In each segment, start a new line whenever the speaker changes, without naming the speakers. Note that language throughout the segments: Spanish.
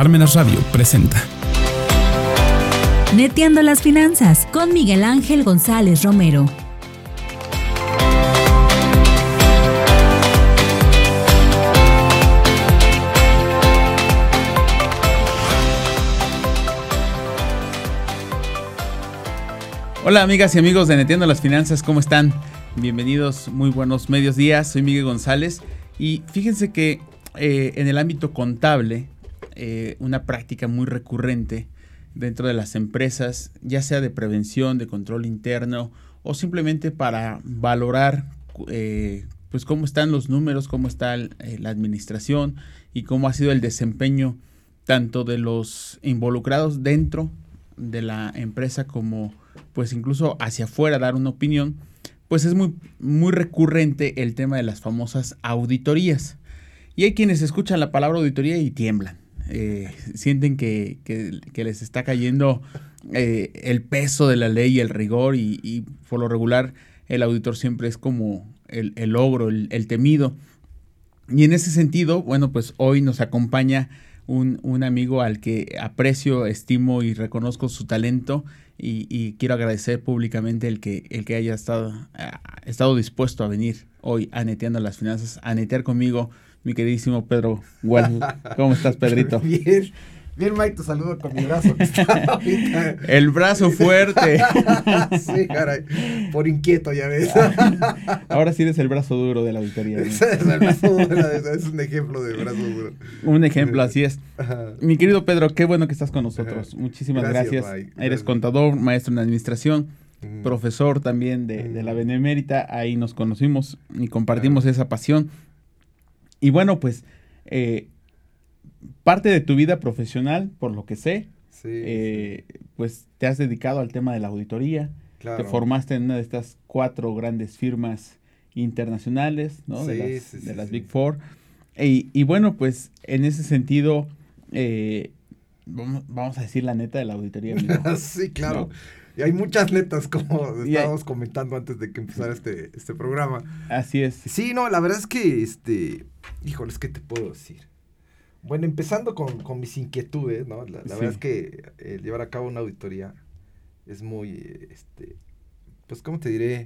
Parmenas Radio presenta.
Neteando las finanzas con Miguel Ángel González Romero.
Hola amigas y amigos de Neteando las Finanzas, ¿cómo están? Bienvenidos, muy buenos medios días, soy Miguel González y fíjense que eh, en el ámbito contable, eh, una práctica muy recurrente dentro de las empresas, ya sea de prevención, de control interno o simplemente para valorar eh, pues cómo están los números, cómo está la administración y cómo ha sido el desempeño tanto de los involucrados dentro de la empresa como pues incluso hacia afuera dar una opinión, pues es muy, muy recurrente el tema de las famosas auditorías. Y hay quienes escuchan la palabra auditoría y tiemblan. Eh, sienten que, les está cayendo eh, el peso de la ley y el rigor y, por lo regular el auditor siempre es como el, el ogro, el, temido. Y en ese sentido, bueno, pues hoy nos acompaña un, un, amigo al que aprecio, estimo y reconozco su talento y, quiero agradecer públicamente el que, el que haya estado, estado dispuesto a venir hoy a las Finanzas, a netear conmigo mi queridísimo Pedro ¿Cómo estás, Pedrito?
Bien. Bien, Mike, te saludo con mi brazo.
El brazo fuerte.
sí, caray. Por inquieto, ya ves.
Ahora sí eres el brazo duro de la auditoría.
Es, el brazo duro, es un ejemplo de brazo duro.
Un ejemplo, así es. Mi querido Pedro, qué bueno que estás con nosotros. Muchísimas gracias. Eres contador, maestro en administración, profesor también de, la Benemérita. Ahí nos conocimos y compartimos esa pasión. Y bueno, pues eh, parte de tu vida profesional, por lo que sé, eh, pues te has dedicado al tema de la auditoría. Te formaste en una de estas cuatro grandes firmas internacionales, ¿no? de las, Big Four. Y, bueno, pues en ese sentido, eh, vamos, a decir la neta de la auditoría.
sí, claro. Y hay muchas netas, como estábamos comentando antes de que empezara este, este programa.
Así es.
Sí, no, la verdad es que, este, híjoles, ¿qué te puedo decir? Bueno, empezando con, mis inquietudes, ¿no? La, verdad es que el llevar a cabo una auditoría es muy, este, pues, ¿cómo te diré?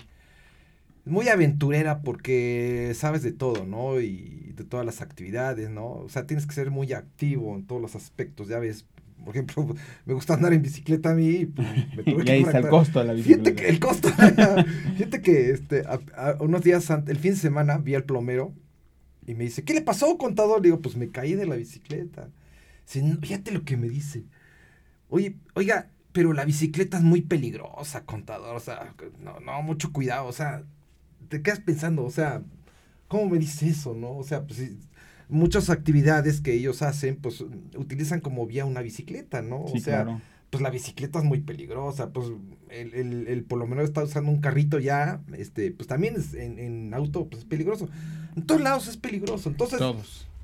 Muy aventurera porque sabes de todo, ¿no? Y de todas las actividades, ¿no? O sea, tienes que ser muy activo en todos los aspectos, ya ves, por ejemplo, me gusta andar en bicicleta a mí. Pues,
y ahí está el costo de la bicicleta.
Fíjate que el costo. fíjate que este, unos días antes, el fin de semana, vi al plomero y me dice, ¿qué le pasó, contador? Le digo, pues me caí de la bicicleta. fíjate lo que me dice. Oye, oiga, pero la bicicleta es muy peligrosa, contador. O sea, no, no, mucho cuidado. O sea, te quedas pensando, o sea, ¿cómo me dice eso, no? O sea, pues muchas actividades que ellos hacen, pues utilizan como vía una bicicleta, ¿no? o sea, pues la bicicleta es muy peligrosa, pues el, el, el, por lo menos está usando un carrito ya, este, pues también es en, en auto, pues es peligroso. En todos lados es peligroso. Entonces,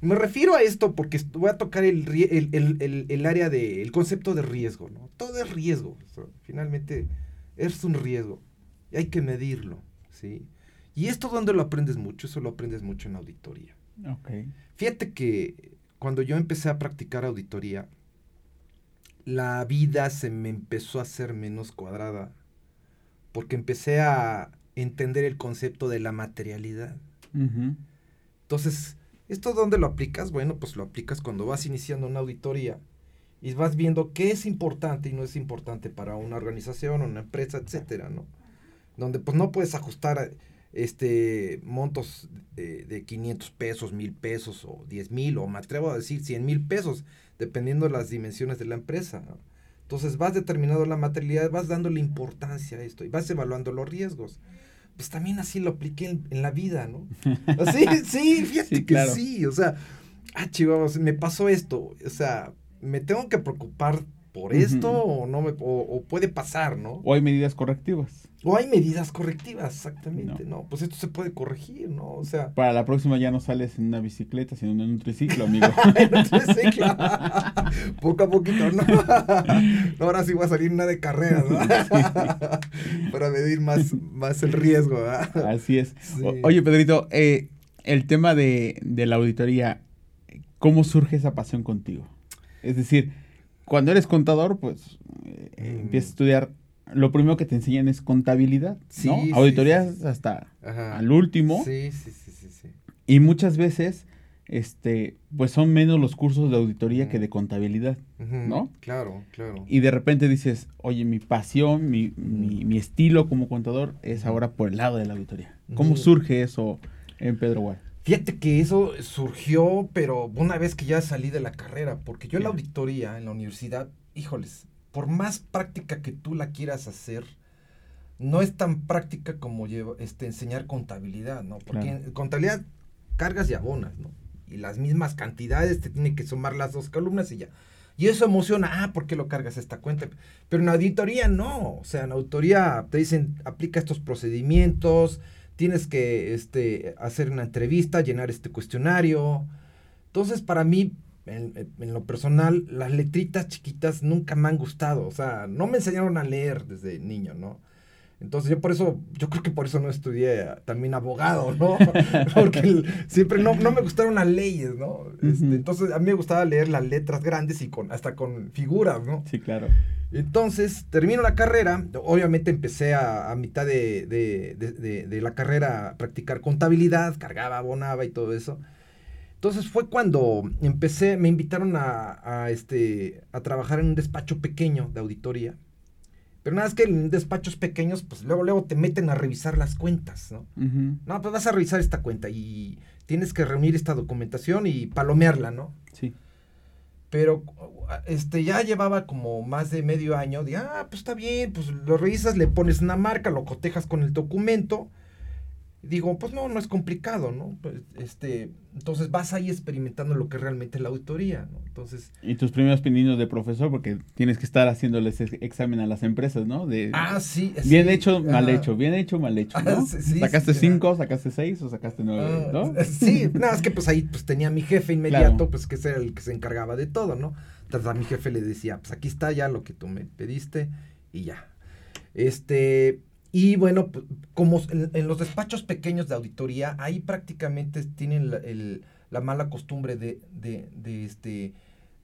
me refiero a esto porque voy a tocar el, el, el, área del concepto de riesgo, ¿no? Todo es riesgo. finalmente, es un riesgo. Y hay que medirlo, ¿sí? Y esto donde lo aprendes mucho, eso lo aprendes mucho en auditoría.
Okay.
Fíjate que cuando yo empecé a practicar auditoría, la vida se me empezó a hacer menos cuadrada porque empecé a entender el concepto de la materialidad. Entonces, ¿esto dónde lo aplicas? Bueno, pues lo aplicas cuando vas iniciando una auditoría y vas viendo qué es importante y no es importante para una organización, una empresa, etcétera, ¿no? Donde pues no puedes ajustar este montos de, de 500 pesos, mil pesos o 10 mil o me atrevo a decir 100 mil pesos, dependiendo de las dimensiones de la empresa. Entonces vas determinando la materialidad, vas dándole importancia a esto y vas evaluando los riesgos pues también así lo apliqué en, la vida, ¿no? Así, sí, fíjate que sí, o sea, ah, chivos, me pasó esto, o sea, me tengo que preocupar por esto o no me, o, puede pasar, ¿no?
O hay medidas correctivas.
O hay medidas correctivas, exactamente, no. Pues esto se puede corregir, ¿no? O sea.
Para la próxima ya no sales en una bicicleta, sino en un triciclo, amigo.
en un triciclo. Poco a poquito, ¿no? Ahora sí va a salir una de carreras, ¿no? Para medir más, más el riesgo, ¿verdad?
Así es. oye, Pedrito, eh, el tema de, de la auditoría, ¿cómo surge esa pasión contigo? Es decir, cuando eres contador, pues eh,
Mm.
empiezas a estudiar. Lo primero que te enseñan es contabilidad,
Sí,
¿no?
sí,
Auditorías
sí,
hasta
Ajá.
al último.
Sí, sí, sí, sí, sí.
Y muchas veces, este, pues son menos los cursos de auditoría que de contabilidad.
Ujú,
¿No?
Claro, claro.
Y de repente dices, oye, mi pasión, mi, mi, mi estilo como contador es ahora por el lado de la auditoría. ¿Cómo surge eso en Pedro Guay?
Fíjate que eso surgió, pero una vez que ya salí de la carrera, porque yo en la auditoría, en la universidad, híjoles, por más práctica que tú la quieras hacer, no es tan práctica como lleva- este, enseñar contabilidad, ¿no? Porque
Claro.
en contabilidad cargas y abonas, ¿no? Y las mismas cantidades te tienen que sumar las dos columnas y ya. Y eso emociona, ah, ¿por qué lo cargas a esta cuenta? Pero en auditoría no, o sea, en auditoría te dicen, aplica estos procedimientos, tienes que este, hacer una entrevista, llenar este cuestionario. Entonces, para mí, en, en lo personal, las letritas chiquitas nunca me han gustado, o sea, no me enseñaron a leer desde niño, ¿no? Entonces yo por eso, yo creo que por eso no estudié también abogado, ¿no? Porque el- siempre no, no me gustaron las leyes, ¿no? Este, entonces a mí me gustaba leer las letras grandes y con hasta con figuras, ¿no?
Sí, claro.
Entonces termino la carrera, obviamente empecé a, a mitad de, de- de- de- de la carrera a practicar contabilidad, cargaba, abonaba y todo eso. Entonces fue cuando empecé, me invitaron a, a, este, a trabajar en un despacho pequeño de auditoría. Pero nada, es que en despachos pequeños, pues luego, luego te meten a revisar las cuentas, ¿no? No, pues vas a revisar esta cuenta y tienes que reunir esta documentación y palomearla, ¿no?
Sí.
Pero este ya llevaba como más de medio año. De, ah, pues está bien, pues lo revisas, le pones una marca, lo cotejas con el documento. Digo, pues no, no es complicado, ¿no? Pues, este, entonces vas ahí experimentando lo que es realmente la auditoría, ¿no? Entonces,
Y tus primeros pininos de profesor, porque tienes que estar haciéndoles ex- examen a las empresas, ¿no? De,
ah, sí.
bien
sí,
hecho, mal hecho, bien hecho, mal hecho,
Ah,
¿no?
sí, sí,
¿Sacaste cinco, sacaste seis o sacaste nueve,
Ah,
no?
Sí, nada, es que pues ahí pues tenía a mi jefe inmediato,
Claro.
pues que era el que se encargaba de todo, ¿no? Entonces a mi jefe le decía, pues aquí está ya lo que tú me pediste y ya. Este, y bueno, pues, como en, los despachos pequeños de auditoría, ahí prácticamente tienen la, el- la mala costumbre de, de, de, este,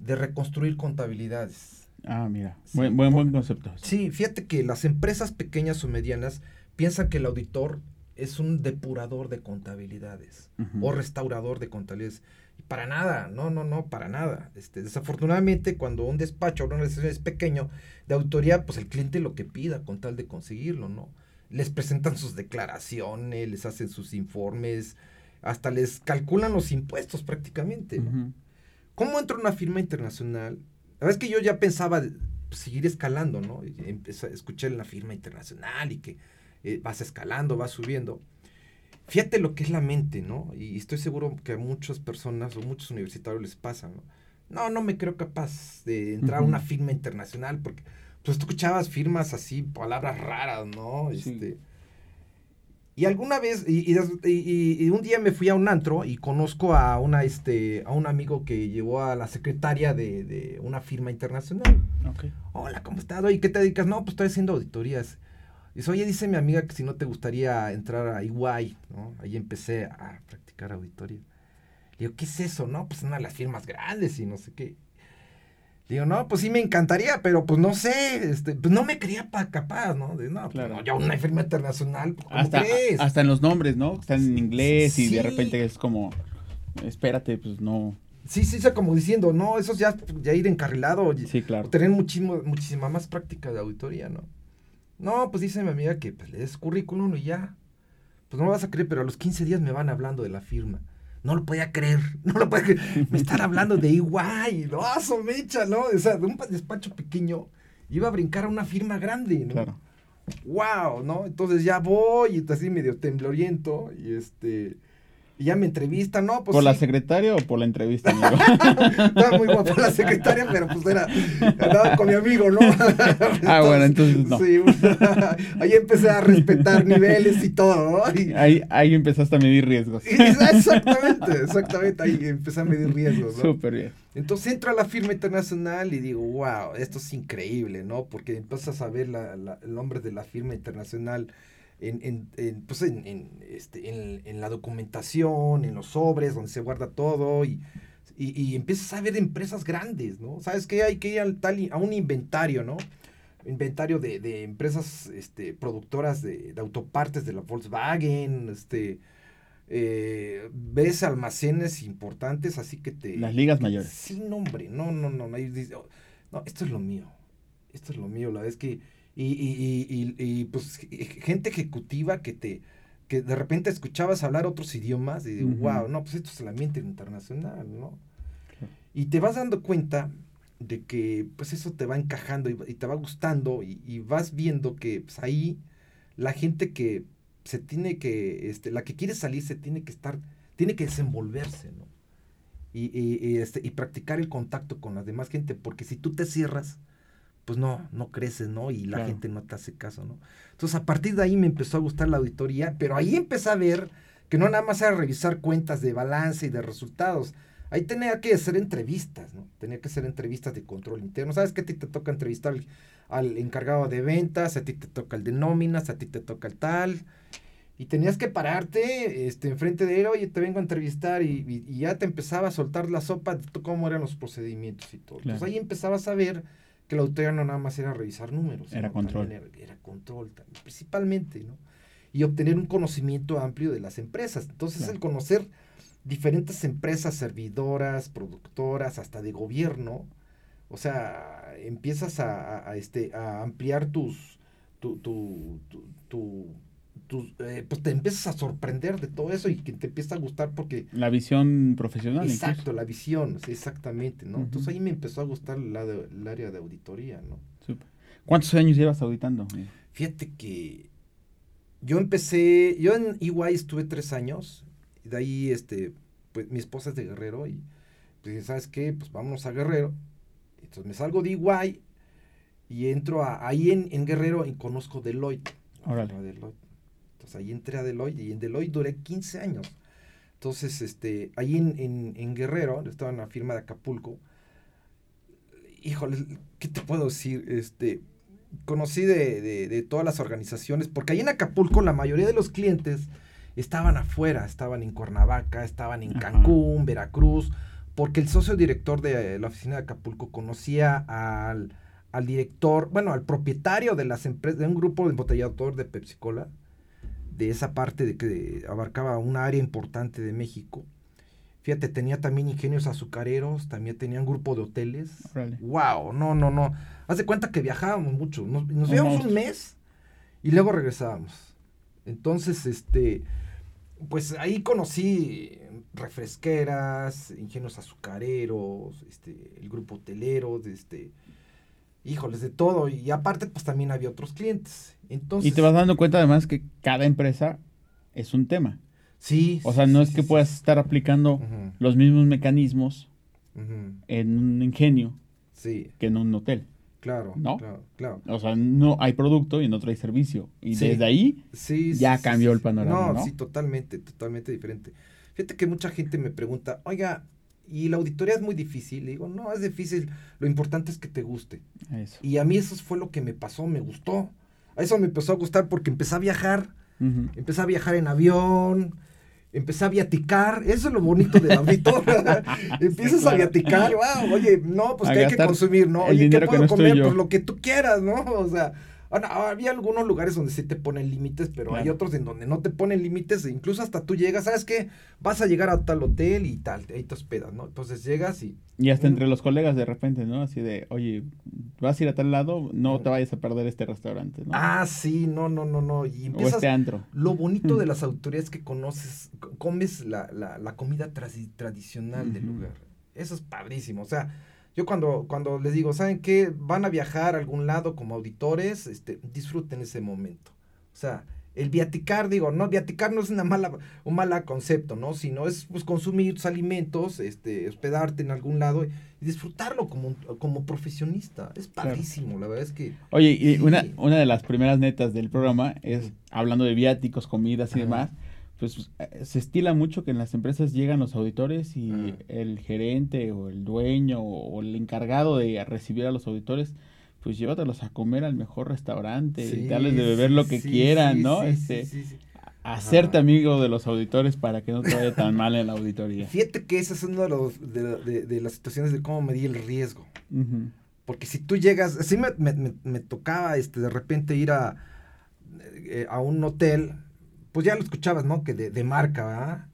de reconstruir contabilidades.
Ah, mira,
Sí,
buen, buen, concepto.
Sí, fíjate que las empresas pequeñas o medianas piensan que el auditor es un depurador de contabilidades o restaurador de contabilidades. Para nada, no, no, no, para nada. Este, desafortunadamente, cuando un despacho o una organización es pequeño de autoría, pues el cliente lo que pida con tal de conseguirlo, ¿no? Les presentan sus declaraciones, les hacen sus informes, hasta les calculan los impuestos prácticamente. ¿Cómo entro a una firma internacional? La verdad es que yo ya pensaba pues, seguir escalando, ¿no? Empecé, escuché en la firma internacional y que eh, vas escalando, vas subiendo. Fíjate lo que es la mente, ¿no? Y estoy seguro que a muchas personas o muchos universitarios les pasa, ¿no? No, no me creo capaz de entrar a una firma internacional porque pues tú escuchabas firmas así, palabras raras, ¿no?
Sí.
Este, y alguna vez, y, y des- y- y un día me fui a un antro y conozco a una, este, a un amigo que llevó a la secretaria de, de una firma internacional.
Ok.
Hola, ¿cómo estás? Oye, ¿qué te dedicas? No, pues estoy haciendo auditorías. Dice, oye, dice mi amiga que si no te gustaría entrar a EY, ¿no? Ahí empecé a practicar auditoría. Le digo, ¿qué es eso? No, pues una de las firmas grandes y no sé qué. Le digo, no, pues sí me encantaría, pero pues no sé, este, pues no me creía pa capaz, ¿no? De, no, pues,
Claro.
no, ya una firma internacional, pues, ¿cómo
Hasta,
crees?
hasta en los nombres, ¿no? Están en inglés y de repente es como, espérate, pues no.
Sí, sí, sea, como diciendo, no, eso ya, ya ir encarrilado,
Sí, claro.
o tener muchísimo, muchísima más práctica de auditoría, ¿no? No, pues dice mi amiga que pues, le des currículum y ya. Pues no me vas a creer, pero a los 15 días me van hablando de la firma. No lo podía creer, no lo podía creer. Me están hablando de igual, no, ¡Ah, mecha, ¿no? O sea, de un despacho pequeño iba a brincar a una firma grande, ¿no?
Claro.
wow, ¿no? Entonces ya voy y así medio tembloriento y este y ya me entrevistan, ¿no? Pues
¿Por la secretaria o por la entrevista, amigo?
estaba muy guapa la secretaria, pero pues era andaba con mi amigo, ¿no?
Ah, bueno, entonces no.
Sí, ahí empecé a respetar niveles y todo, ¿no? Y-
ahí, ahí empezaste a medir riesgos.
y- exactamente, exactamente, ahí empecé a medir riesgos, ¿no?
Súper bien.
Entonces entro a la firma internacional y digo, wow, esto es increíble, ¿no? Porque empiezas a ver la- la- el nombre de la firma internacional en, en, en, pues en, en, este, en, en la documentación, en los sobres, donde se guarda todo. Y, Y, y empiezas a ver empresas grandes, ¿no? ¿Sabes qué? Hay que ir al tal, a un inventario, ¿no? Inventario de, de empresas este, productoras de, de, autopartes de la Volkswagen, este, eh, ves almacenes importantes, así que te...
Las ligas mayores.
Sí, no, hombre, no, no, no, no, oh, no, esto es lo mío, esto es lo mío, la vez que... Y, y, y, y, pues gente ejecutiva que te que de repente escuchabas hablar otros idiomas y digo, wow, no, pues esto es el ambiente internacional, ¿no? Y te vas dando cuenta de que pues eso te va encajando y, te va gustando y, vas viendo que pues, ahí la gente que se tiene que, este, la que quiere salir se tiene que estar, tiene que desenvolverse, ¿no? Y, y, este, y practicar el contacto con la demás gente, porque si tú te cierras, pues no, no creces, ¿no? Y la gente no te hace caso, ¿no? Entonces a partir de ahí me empezó a gustar la auditoría, pero ahí empecé a ver que no nada más era revisar cuentas de balance y de resultados. Ahí tenía que hacer entrevistas, ¿no? Tenía que hacer entrevistas de control interno. ¿Sabes qué? A ti te toca entrevistar al, al encargado de ventas, a ti te toca el de nóminas, a ti te toca el tal. Y tenías que pararte este, enfrente de él, oye, te vengo a entrevistar y, ya te empezaba a soltar la sopa de cómo eran los procedimientos y todo. Entonces ahí empezabas a ver que la auditoría no nada más era revisar números.
Era control.
Era, control también, principalmente, ¿no? Y obtener un conocimiento amplio de las empresas. Entonces el conocer diferentes empresas servidoras, productoras, hasta de gobierno, o sea, empiezas a, este, a ampliar tus, tu, tu, tu eh, pues te empiezas a sorprender de todo eso y que te empieza a gustar porque...
La visión profesional.
Exacto, la visión, exactamente, ¿no? Entonces ahí me empezó a gustar el, el área de auditoría, ¿no?
¿Cuántos años llevas auditando?
Fíjate que yo empecé, yo en EY estuve tres años, y de ahí, este, pues mi esposa es de Guerrero y pues ¿sabes qué? Pues vámonos a Guerrero. Entonces me salgo de EY y entro a, ahí en, en Guerrero y conozco Deloitte.
Órale.
Deloitte ahí entré a Deloitte y en Deloitte duré 15 años. Entonces, este, ahí en, en, Guerrero, estaba en la firma de Acapulco, híjole, ¿qué te puedo decir? Este, conocí de, de, todas las organizaciones, porque ahí en Acapulco la mayoría de los clientes estaban afuera, estaban en Cuernavaca, estaban en Cancún, Veracruz, porque el socio director de la oficina de Acapulco conocía al, al director, bueno, al propietario de las empresas, de un grupo de embotellador de Pepsi Cola, de esa parte de que abarcaba una área importante de México. Fíjate, tenía también ingenios azucareros, también tenía un grupo de hoteles. ¡Wow! No, no, no. Haz de cuenta que viajábamos mucho. Nos, nos íbamos un mes y luego regresábamos. Entonces, este, pues ahí conocí refresqueras, ingenios azucareros, este, el grupo hotelero, este, híjoles, de todo. Y aparte, pues también había otros clientes. Entonces,
y te vas dando cuenta además que cada empresa es un tema.
Sí.
O sea, no es que puedas estar aplicando los mismos mecanismos en un ingenio
sí.
que en un hotel.
Claro,
¿no?
claro, claro.
O sea, no hay producto y en otro hay servicio. Y desde ahí ya cambió el panorama. No,
sí, totalmente, totalmente diferente. Fíjate que mucha gente me pregunta, oiga, y la auditoría es muy difícil. Le digo, no, es difícil. Lo importante es que te guste. Y a mí eso fue lo que me pasó, me gustó. A eso me empezó a gustar porque empecé a viajar. Empecé a viajar en avión. Empecé a viaticar. Eso es lo bonito del auditor. Empiezas a viaticar. Wow, oye, no, pues que hay que consumir, ¿no? Oye, ¿qué puedo comer? Pues lo que tú quieras, ¿no? O sea, había algunos lugares donde sí te ponen límites, pero hay otros en donde no te ponen límites, e incluso hasta tú llegas, ¿sabes qué? Vas a llegar a tal hotel y tal, ahí te hospedas, ¿no? Entonces llegas y...
Y hasta entre los colegas de repente, ¿no? Así de, oye, vas a ir a tal lado, no te vayas a perder este restaurante, ¿no?
Ah, sí, no, no, no, no. Y
empiezas, o este antro.
Lo bonito de las autoridades es que conoces, comes la, comida tradicional del lugar. Eso es padrísimo, o sea yo cuando, cuando les digo, ¿saben qué? Van a viajar a algún lado como auditores, este, disfruten ese momento. O sea, el viaticar, digo, no, viaticar no es una mala, un mal concepto, ¿no? Sino es pues consumir tus alimentos, este, hospedarte en algún lado y disfrutarlo como, como profesionista. Es padrísimo, la verdad es que.
Oye, y una, una de las primeras netas del programa es hablando de viáticos, comidas y demás pues eh, se estila mucho que en las empresas llegan los auditores y ah. el gerente o el dueño o, el encargado de recibir a los auditores, pues llévatelos a comer al mejor restaurante y darles de beber lo que quieran, ¿no? este, hacerte amigo de los auditores para que no te vaya tan mal en la auditoría.
Fíjate que esa es una de, los, de, las situaciones de cómo medir el riesgo. Porque si tú llegas, así me, me, me, tocaba este, de repente ir a, eh, a un hotel, pues ya lo escuchabas, ¿no? Que de, de marca, ¿verdad?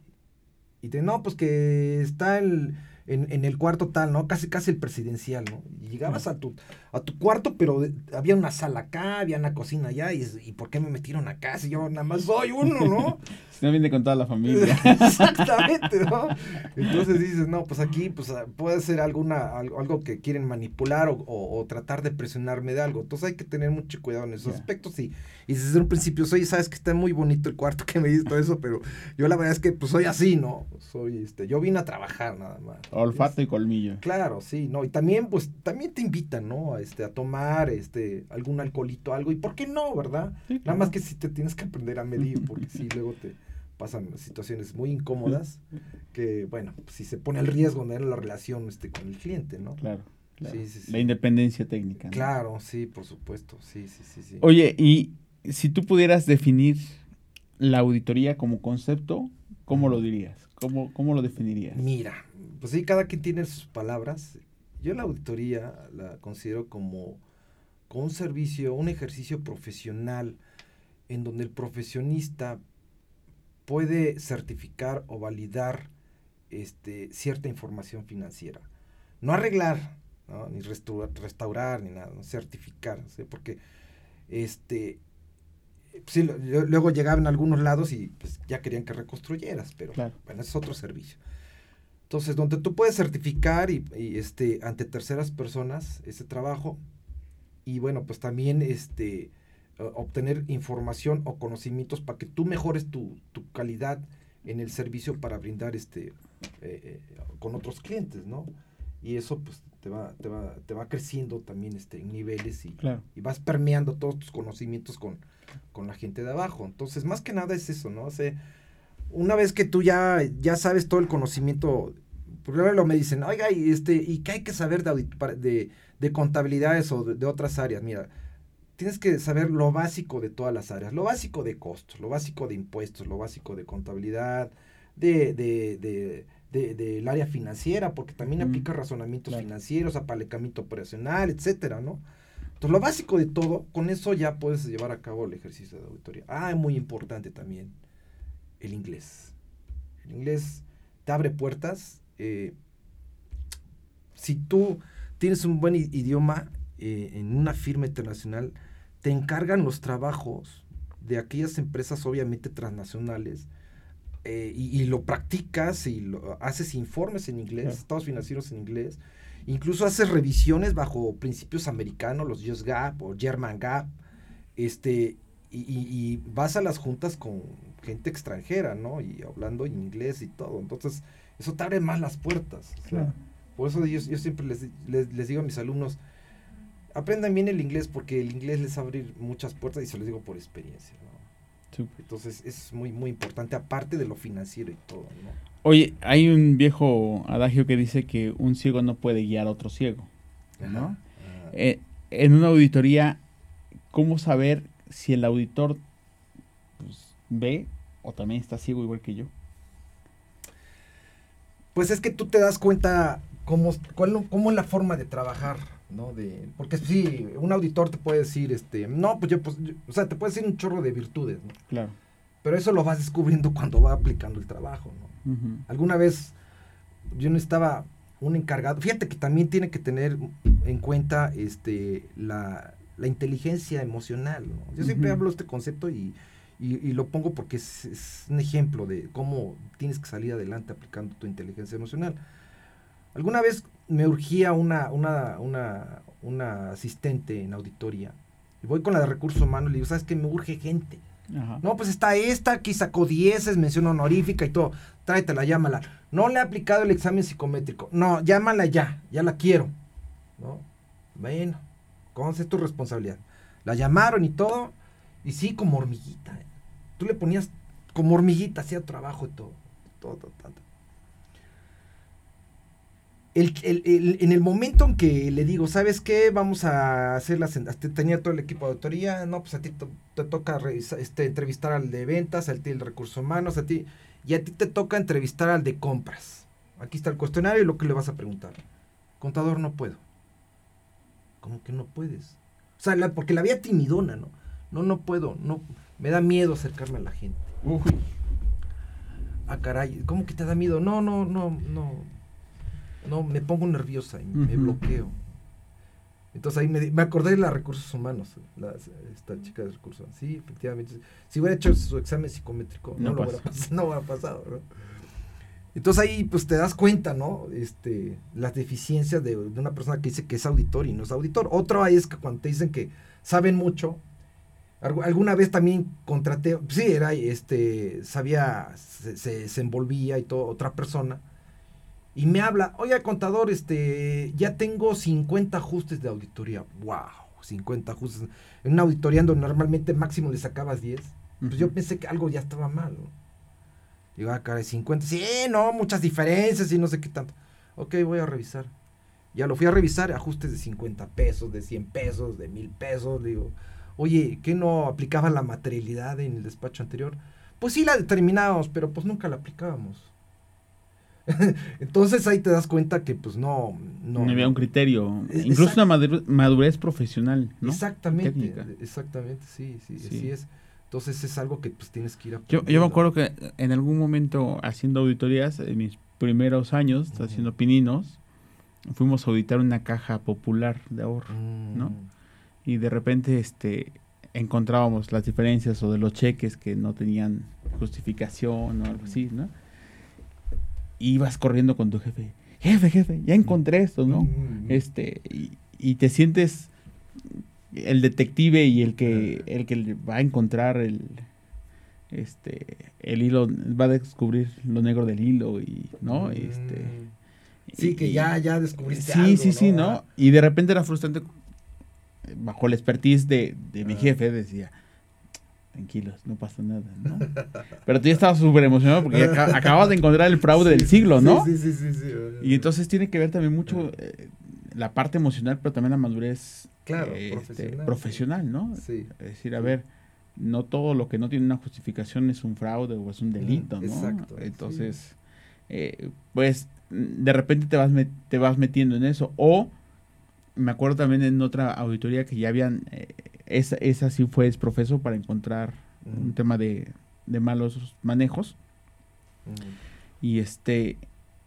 Y te, no, pues que está el en, el cuarto tal, ¿no? Casi, casi el presidencial, ¿no? Y llegabas a tu, a tu cuarto, pero había una sala acá, había una cocina allá, y, y ¿por qué me metieron acá si yo nada más soy uno, ¿no?
si no viene con toda la familia.
Exactamente, ¿no? Entonces dices, no, pues aquí pues ah, puede ser alguna, algo, que quieren manipular o, tratar de presionarme de algo. Entonces hay que tener mucho cuidado en esos aspectos y, y desde un principio soy, sabes que está muy bonito el cuarto que me todo eso, pero yo la verdad es que pues soy así, ¿no? Soy, este, yo vine a trabajar nada más.
Olfato y colmillo.
Claro, sí, ¿no? Y también, pues, también te invitan, ¿no? Este, a tomar, este, algún alcoholito, algo. ¿Y por qué no, verdad? Nada más que si te tienes que aprender a medir, porque si luego te pasan situaciones muy incómodas que, bueno, si se pone el riesgo de la relación este, con el cliente, ¿no?
Claro. Sí, sí, sí. La independencia técnica.
Claro, sí, por supuesto. Sí, sí, sí, sí.
Oye, y si tú pudieras definir la auditoría como concepto, ¿cómo lo dirías? ¿Cómo, cómo lo definirías?
Mira, pues sí, cada quien tiene sus palabras. Yo la auditoría la considero como, un servicio, un ejercicio profesional en donde el profesionista puede certificar o validar este, cierta información financiera. No arreglar, ni restaurar, ni nada, certificar, porque este, sí, luego llegaban a algunos lados y pues, ya querían que reconstruyeras, pero bueno, es otro servicio. Entonces, donde tú puedes certificar y, este, ante terceras personas ese trabajo y bueno, pues también este, obtener información o conocimientos para que tú mejores tu, calidad en el servicio para brindar este eh, eh, con otros clientes, ¿no? Y eso pues te va, te va, te va creciendo también este, en niveles y, y vas permeando todos tus conocimientos con, con la gente de abajo. Entonces, más que nada es eso, ¿no? O sea, una vez que tú ya, ya sabes todo el conocimiento primero me dicen, oiga, ¿y, este, ¿y qué hay que saber de, de, contabilidades o de, otras áreas? Mira, tienes que saber lo básico de todas las áreas, lo básico de costos, lo básico de impuestos, lo básico de contabilidad, de, de, del área financiera, porque también aplica razonamientos financieros, apalecamiento operacional, etcétera, ¿no? Entonces, lo básico de todo, con eso ya puedes llevar a cabo el ejercicio de auditoría. Ah, muy importante también, el inglés. El inglés te abre puertas eh, si tú tienes un buen idioma eh, en una firma internacional, te encargan los trabajos de aquellas empresas obviamente transnacionales eh, y, lo practicas y lo, haces informes en inglés, estados financieros en inglés, incluso haces revisiones bajo principios americanos, los US GAP o German GAP, este, y, y, vas a las juntas con gente extranjera, ¿no? Y hablando en inglés y todo. Entonces, eso te abre más las puertas. Por eso yo, siempre les, les, digo a mis alumnos, aprendan bien el inglés porque el inglés les abre muchas puertas y se los digo por experiencia. Entonces es muy, muy importante, aparte de lo financiero y todo.
Oye, hay un viejo adagio que dice que un ciego no puede guiar a otro ciego. ¿no? Eh, en una auditoría, ¿cómo saber si el auditor pues, ve o también está ciego igual que yo?
Pues es que tú te das cuenta cómo, cuál, cómo es la forma de trabajar, ¿no? De, porque sí, un auditor te puede decir, este, no, pues yo, pues, o sea, te puede decir un chorro de virtudes, ¿no?
Claro.
Pero eso lo vas descubriendo cuando va aplicando el trabajo, ¿no? Alguna vez yo no estaba un encargado, fíjate que también tiene que tener en cuenta, este, la, la inteligencia emocional, ¿no? Yo siempre hablo de este concepto y y, lo pongo porque es, un ejemplo de cómo tienes que salir adelante aplicando tu inteligencia emocional. Alguna vez me urgía una, una, una, una asistente en auditoría. Y voy con la de recursos humanos y le digo, ¿sabes qué? Me urge gente. No, pues está esta, aquí sacó dieces, mención honorífica y todo. Tráetela, llámala. No le he aplicado el examen psicométrico. No, llámala ya, ya la quiero. ¿No? Bueno, ¿cómo es tu responsabilidad? La llamaron y todo. Y sí, como hormiguita. Tú le ponías como hormiguita, hacía trabajo y todo. Todo, todo, el, el- en el momento en que le digo, ¿sabes qué? Vamos a hacer las... Tenía todo el equipo de autoría, no, pues a ti te, toca este, entrevistar al de ventas, al ti el de recursos humanos, a ti... Y a ti te toca entrevistar al de compras. Aquí está el cuestionario y lo que le vas a preguntar. Contador, no puedo. ¿Cómo que no puedes? O sea, porque la veía timidona, ¿no? No, no puedo, no, me da miedo acercarme a la gente.
Uy.
Ah, caray, ¿cómo que te da miedo? No, no, no, no. No, me pongo nerviosa y me bloqueo. Entonces ahí me, me acordé de las recursos humanos, la- esta chica de recursos humanos. Sí, efectivamente. Si hubiera hecho su examen psicométrico, no,
No
lo hubiera, no hubiera pasado, ¿no? Entonces ahí pues te das cuenta, ¿no? Este, las deficiencias de, de una persona que dice que es auditor y no es auditor. Otra es que cuando te dicen que saben mucho, Alguna vez también contraté, sí, era, este, sabía, se, se, se envolvía y todo, otra persona, y me habla, oye, contador, este, ya tengo 50 ajustes de auditoría. ¡Wow! 50 ajustes. En una auditoría donde normalmente máximo le sacabas 10. Pues yo pensé que algo ya estaba mal, ¿no? Digo, ah, caray, 50. Sí, no, muchas diferencias y no sé qué tanto. Ok, voy a revisar. Ya lo fui a revisar, ajustes de 50 pesos, de 100 pesos, de 1000 pesos. Digo, oye, ¿qué no aplicaba la materialidad en el despacho anterior? Pues sí la determinábamos, pero pues nunca la aplicábamos. Entonces ahí te das cuenta que pues no... No,
No, había un criterio,
Es-
incluso una madurez profesional, ¿no?
Exactamente,
Técnica.
exactamente, sí, sí,
Sí.
así es. Entonces es algo que pues tienes que ir
Yo,
aprendiendo.
yo me acuerdo que en algún momento haciendo auditorías, en mis primeros años, haciendo pininos, fuimos a auditar una caja popular de ahorro
Mm,
¿no? Y de repente este encontrábamos las diferencias o de los cheques que no tenían justificación o algo así, ¿no? Y ibas corriendo con tu jefe, jefe, jefe, ya encontré esto, ¿no? Este, y, y te sientes el detective y el que, el que va a encontrar el este el hilo, va a descubrir lo negro del hilo y, ¿no?
mm.
Este,
Sí, que ya, ya descubriste
Sí,
algo,
sí, sí, ¿no?
Ah,
Y de repente era frustrante, bajo la expertise de, de mi
Ah.
jefe, decía, tranquilos, no pasa nada, ¿no? Pero tú ya estabas súper emocionado porque aca- acababas de encontrar el fraude del siglo, ¿no?
Sí, sí, sí, sí.
Y entonces tiene que ver también mucho eh, la parte emocional, pero también la madurez
Claro,
eh, este,
profesional,
¿no?
Sí.
Es decir, a ver, no todo lo que no tiene una justificación es un fraude o es un delito, ¿no?
exacto.
Entonces, eh, pues de repente te vas, te vas metiendo en eso. O me acuerdo también en otra auditoría que ya habían, eh, esa, esa sí fue es profeso para encontrar un
Mm,
tema de, de malos manejos
mm,
y este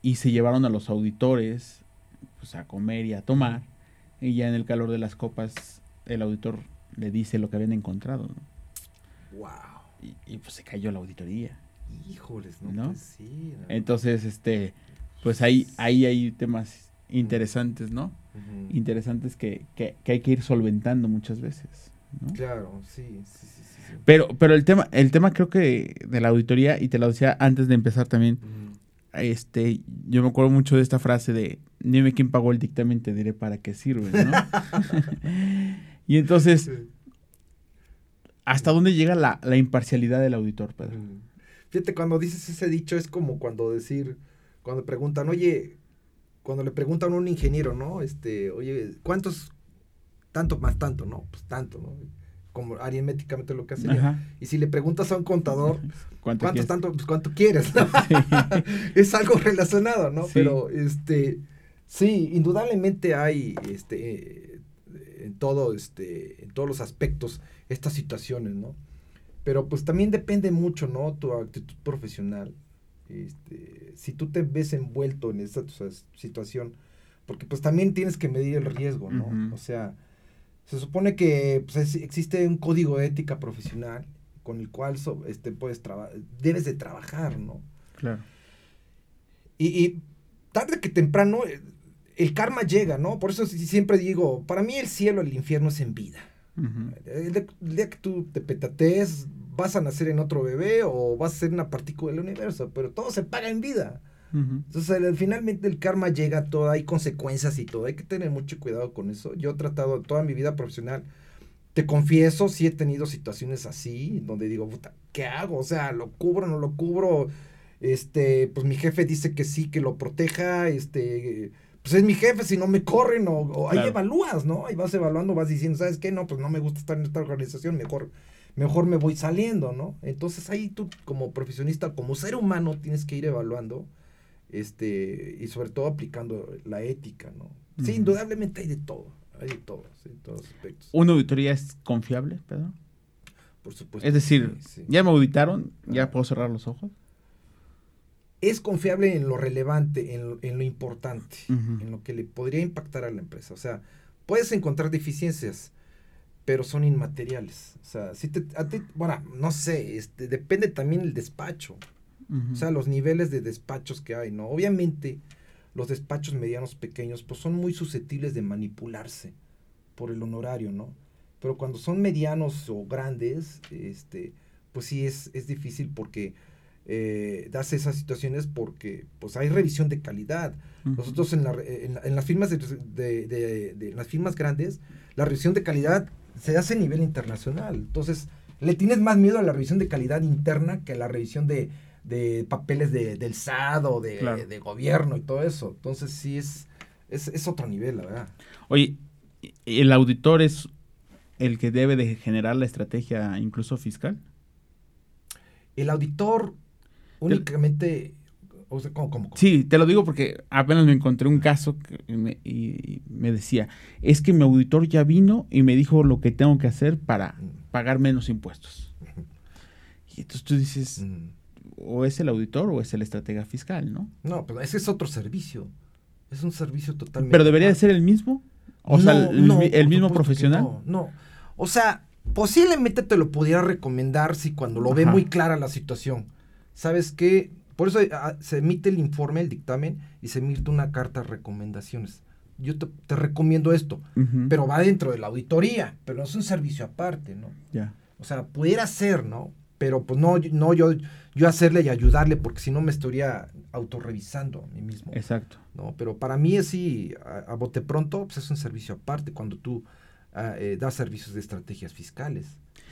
y se llevaron a los auditores pues, a comer y a tomar y ya en el calor de las copas el auditor le dice lo que habían encontrado ¿no?
Wow.
y, y, pues se cayó la auditoría
Híjoles, no,
¿No?
Pues sí. no.
entonces este pues ahí ahí hay temas interesantes no interesantes que, que, que hay que ir solventando muchas veces ¿no?
Claro, sí, sí, sí, sí, sí.
pero pero el tema el tema creo que de la auditoría y te lo decía antes de empezar también este, yo me acuerdo mucho de esta frase de dime quién pagó el dictamen, te diré para qué sirve, ¿no? y entonces,
Sí.
¿hasta dónde llega la, la imparcialidad del auditor, Pedro?
Fíjate, cuando dices ese dicho es como cuando decir, cuando preguntan, oye, cuando le preguntan a un ingeniero, ¿no? Este, oye, ¿cuántos, tanto más tanto, no? Pues tanto, ¿no? Como aritméticamente lo que hace.
Ajá.
Y si le preguntas a un contador,
¿Cuánto
¿cuánto
quieres?
tanto? Pues cuánto quieres, ¿no? es algo relacionado, ¿no?
Sí.
Pero, este, sí, indudablemente hay, este, en todo, este, en todos los aspectos, estas situaciones, ¿no? Pero pues también depende mucho, ¿no? Tu actitud profesional. Este, si tú te ves envuelto en esta tu- situación, porque pues también tienes que medir el riesgo, ¿no? O sea, se supone que pues, es- existe un código de ética profesional con el cual so- este, puedes debes de trabajar, ¿no?
Claro.
Y, y tarde que temprano eh, el karma llega, ¿no? Por eso siempre digo, para mí el cielo, el infierno es en vida.
Ujú.
El día, el día que tú te petatees, vas a nacer en otro bebé o vas a ser una partícula del universo, pero todo se paga en vida. Entonces, el- finalmente el karma llega todo, hay consecuencias y todo, hay que tener mucho cuidado con eso. Yo he tratado toda mi vida profesional, te confieso, sí he tenido situaciones así, donde digo, puta, ¿qué hago? O sea, ¿lo cubro, no lo cubro? Este, pues mi jefe dice que sí, que lo proteja, este, pues es mi jefe, si no me corren, o, o ahí
Claro.
evalúas, ¿no? Ahí vas evaluando, vas diciendo, ¿sabes qué? No, pues no me gusta estar en esta organización, mejor, mejor me voy saliendo, ¿no? Entonces ahí tú como profesionista, como ser humano, tienes que ir evaluando, este, y sobre todo aplicando la ética, ¿no? Sí, indudablemente hay de todo, hay de todo, sí, en todos aspectos.
¿Una auditoría es confiable, Pedro?
Por supuesto.
Es decir,
sí, sí.
ya me auditaron, ya puedo cerrar los ojos.
es confiable en lo relevante, en lo, en lo importante, en lo que le podría impactar a la empresa. O sea, puedes encontrar deficiencias, pero son inmateriales. O sea, si te, a ti, bueno, no sé, este, depende también el despacho. O sea, los niveles de despachos que hay, ¿no? Obviamente, los despachos medianos pequeños, pues son muy susceptibles de manipularse por el honorario, ¿no? Pero cuando son medianos o grandes, este, pues sí es, es difícil porque eh, das esas situaciones porque pues hay revisión de calidad. Nosotros en, la, en, en las firmas de, de- de- de las firmas grandes, la revisión de calidad se hace a nivel internacional. Entonces, le tienes más miedo a la revisión de calidad interna que a la revisión de, de papeles de, del SAD o de,
Claro.
de gobierno y todo eso. Entonces, sí es, es, es otro nivel, la verdad.
Oye, ¿el auditor es el que debe de generar la estrategia incluso fiscal?
El auditor únicamente, o sea, ¿cómo, cómo, cómo?
Sí, te lo digo porque apenas me encontré un caso que me- y me decía, es que mi auditor ya vino y me dijo lo que tengo que hacer para
Mm.
pagar menos impuestos. Y entonces tú dices,
Mm.
o es el auditor o es el estratega fiscal, ¿no?
No, pero ese es otro servicio. Es un servicio totalmente.
Pero debería de ser el mismo. O sea, el,
no,
mismo profesional.
No, no. O sea, posiblemente te lo pudiera recomendar si cuando lo ve muy clara la situación. ¿Sabes qué? Por eso ah, se emite el informe, el dictamen, y se emite una carta de recomendaciones. Yo te, te recomiendo esto, pero va dentro de la auditoría, pero no es un servicio aparte, ¿no?
Ya.
O sea, pudiera ser, ¿no? Pero pues no, no yo, yo hacerle y ayudarle, porque si no me estaría autorrevisando a mí mismo.
Exacto.
¿no? Pero para mí es sí, a, a bote pronto, pues es un servicio aparte cuando tú ah, eh, das servicios de estrategias fiscales.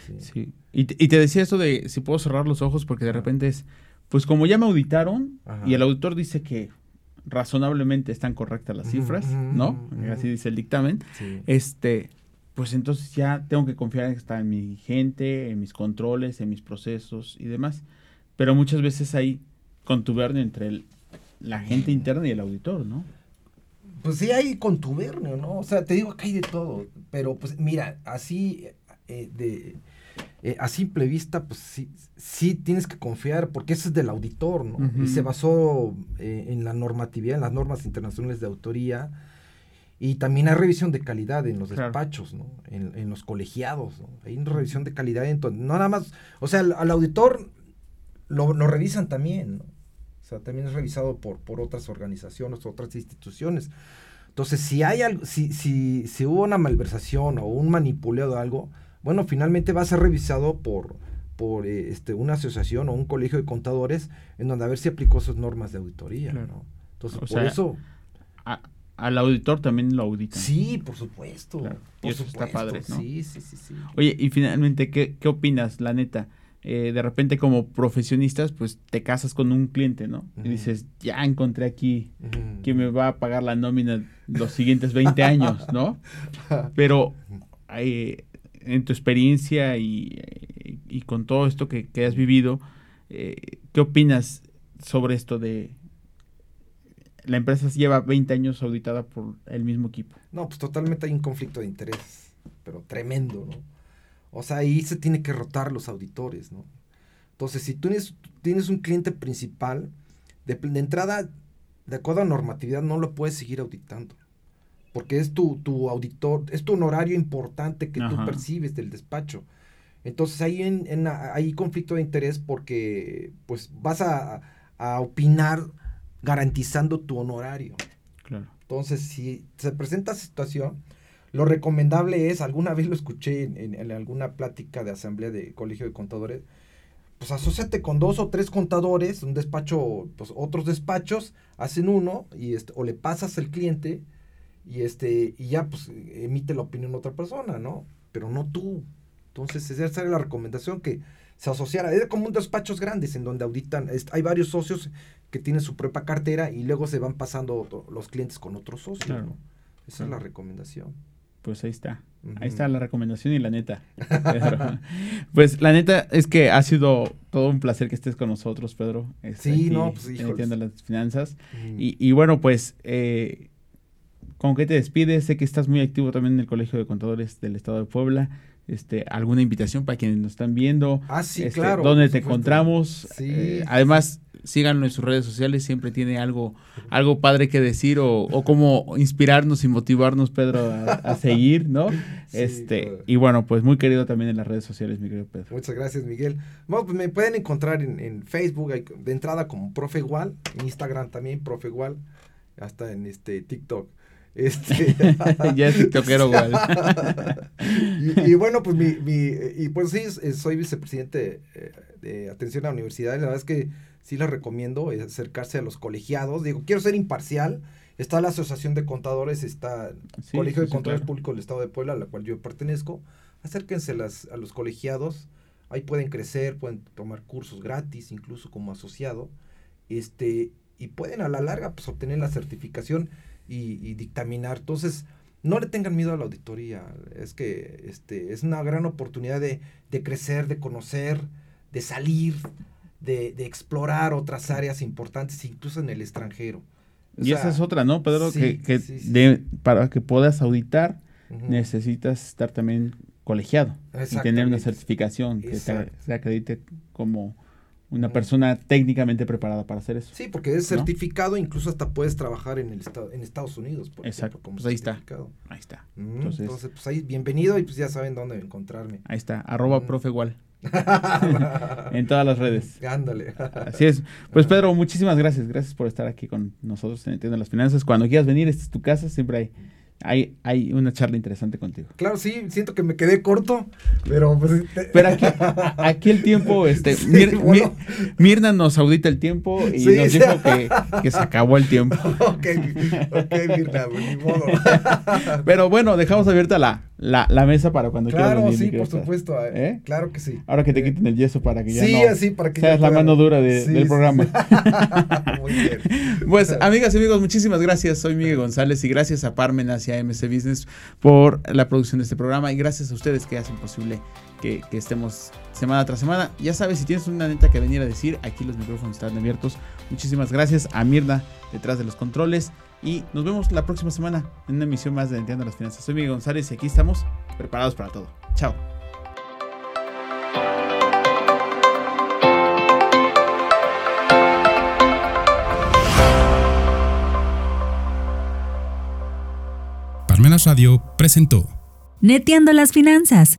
Sí.
Sí. Y, te- y te decía esto de si puedo cerrar los ojos porque de repente es, pues como ya me auditaron
Ajá.
y el auditor dice que razonablemente están correctas las cifras, ¿no? Así dice el dictamen.
Sí.
Este, pues entonces ya tengo que confiar en que está en mi gente, en mis controles, en mis procesos y demás. Pero muchas veces hay contubernio entre el- la gente interna y el auditor, ¿no?
Pues sí hay contubernio, ¿no? O sea, te digo que hay de todo, pero pues mira, así eh, de eh, a simple vista, pues sí, sí tienes que confiar, porque eso es del auditor, ¿no?
Ujú.
Y se basó eh, en la normatividad, en las normas internacionales de autoría, y también hay revisión de calidad en los despachos, ¿no? En, en los colegiados, ¿no? Hay una revisión de calidad, entonces, no nada más, o sea, al, al auditor lo, lo revisan también, ¿no? O sea, también es revisado por, por otras organizaciones, otras instituciones. Entonces, si hay algo, si, si, si hubo una malversación o un manipuleo de algo, bueno, finalmente va a ser revisado por, por eh, este, una asociación o un colegio de contadores en donde a ver si aplicó sus normas de auditoría,
Claro.
¿no? Entonces,
O
por
sea,
eso,
A- al auditor también lo auditan.
sí, por supuesto.
Claro.
Por
Y eso está padre, ¿no?
Sí, sí, sí, sí.
Oye, y finalmente, ¿qué, qué opinas, la neta? Eh, de repente como profesionistas, pues te casas con un cliente, ¿no? Y dices, ya encontré aquí
Ujú.
quien me va a pagar la nómina los siguientes 20 años, ¿no? Pero eh, en tu experiencia y, eh, y con todo esto que, has vivido, eh, ¿qué opinas sobre esto de la empresa lleva 20 años auditada por el mismo equipo?
No, pues totalmente hay un conflicto de interés, pero tremendo, ¿no? O sea, ahí se tiene que rotar los auditores, ¿no? Entonces, si tú tienes, tienes un cliente principal, de, de entrada, de acuerdo a normatividad, no lo puedes seguir auditando. Porque es tu, tu auditor, es tu honorario importante que tú percibes del despacho. Entonces ahí en, en- hay conflicto de interés porque pues vas a, a opinar garantizando tu honorario.
Claro.
Entonces, si se presenta esa situación, lo recomendable es, alguna vez lo escuché en, en- en alguna plática de asamblea de colegio de contadores, pues asóciate con dos o tres contadores, un despacho, pues otros despachos, hacen uno y este, o le pasas al cliente y este y ya pues emite la opinión otra persona, ¿no? Pero no tú. Entonces, esa es la recomendación que se asociara. Es como un despachos grandes en donde auditan. Hay varios socios que tienen su propia cartera y luego se van pasando los clientes con otros socios. Esa es la recomendación.
Pues ahí está. Ahí está la recomendación y la neta. pues la neta es que ha sido todo un placer que estés con nosotros, Pedro.
Sí, no, pues
las finanzas. Y, y, bueno, pues, eh, ¿con qué te despides? Sé que estás muy activo también en el Colegio de Contadores del Estado de Puebla este, alguna invitación para quienes nos están viendo.
Ah, sí,
este,
claro.
Dónde te encontramos. Eh, además, síganlo en sus redes sociales, siempre tiene algo, algo padre que decir o, o cómo inspirarnos y motivarnos, Pedro, a, seguir, ¿no? este, y bueno, pues muy querido también en las redes sociales, mi querido Pedro.
Muchas gracias, Miguel. Bueno, pues me pueden encontrar en, en Facebook, de entrada como Profe Igual, en Instagram también, Profe Igual, hasta en este TikTok. Este...
ya es tiktokero, igual.
y, bueno, pues mi, mi, y pues sí, soy vicepresidente eh, de atención a la universidad. La verdad es que sí les recomiendo acercarse a los colegiados. Digo, quiero ser imparcial. Está la Asociación de Contadores, está el Colegio de Contadores Públicos del Estado de Puebla, a la cual yo pertenezco. Acérquense las, a los colegiados. Ahí pueden crecer, pueden tomar cursos gratis, incluso como asociado. Este, y pueden a la larga pues, obtener la certificación y, dictaminar. Entonces, no le tengan miedo a la auditoría. Es que este, es una gran oportunidad de, crecer, de conocer, de salir, de, explorar otras áreas importantes, incluso en el extranjero.
y esa es otra, ¿no, Pedro? que, para que puedas auditar, necesitas estar también colegiado y tener una certificación que se acredite como una persona técnicamente preparada para hacer eso.
Sí, porque es certificado, incluso hasta puedes trabajar en el en Estados Unidos,
por Exacto. como pues ahí está. Ahí está.
Entonces, pues ahí bienvenido y pues ya saben dónde encontrarme.
Ahí está, arroba profe igual. en todas las redes.
Ándale.
Así es. Pues Pedro, muchísimas gracias. Gracias por estar aquí con nosotros en Entiendo las Finanzas. Cuando quieras venir, esta es tu casa, siempre hay hay, hay una charla interesante contigo.
Claro, sí, siento que me quedé corto, pero pues,
Pero aquí, el tiempo, este, Mirna nos audita el tiempo y nos dijo que, se acabó el tiempo.
ok, ok, Mirna, pues, ni modo.
pero bueno, dejamos abierta la, la, mesa para cuando
quieras Claro, sí, por supuesto. Eh, ¿Eh? Claro que sí.
Ahora que te quiten el yeso para que ya
sí,
no
así, para que
seas la mano dura del programa. Muy bien. Pues, amigas y amigos, muchísimas gracias. Soy Miguel González y gracias a Parmenas y a MC Business por la producción de este programa y gracias a ustedes que hacen posible que, que estemos semana tras semana. Ya sabes, si tienes una neta que venir a decir, aquí los micrófonos están abiertos. Muchísimas gracias a Mirna detrás de los controles. Y nos vemos la próxima semana en una emisión más de Entiendo las Finanzas. Soy Miguel González y aquí estamos preparados para todo. Chao.
Parmenas Radio presentó
Neteando las Finanzas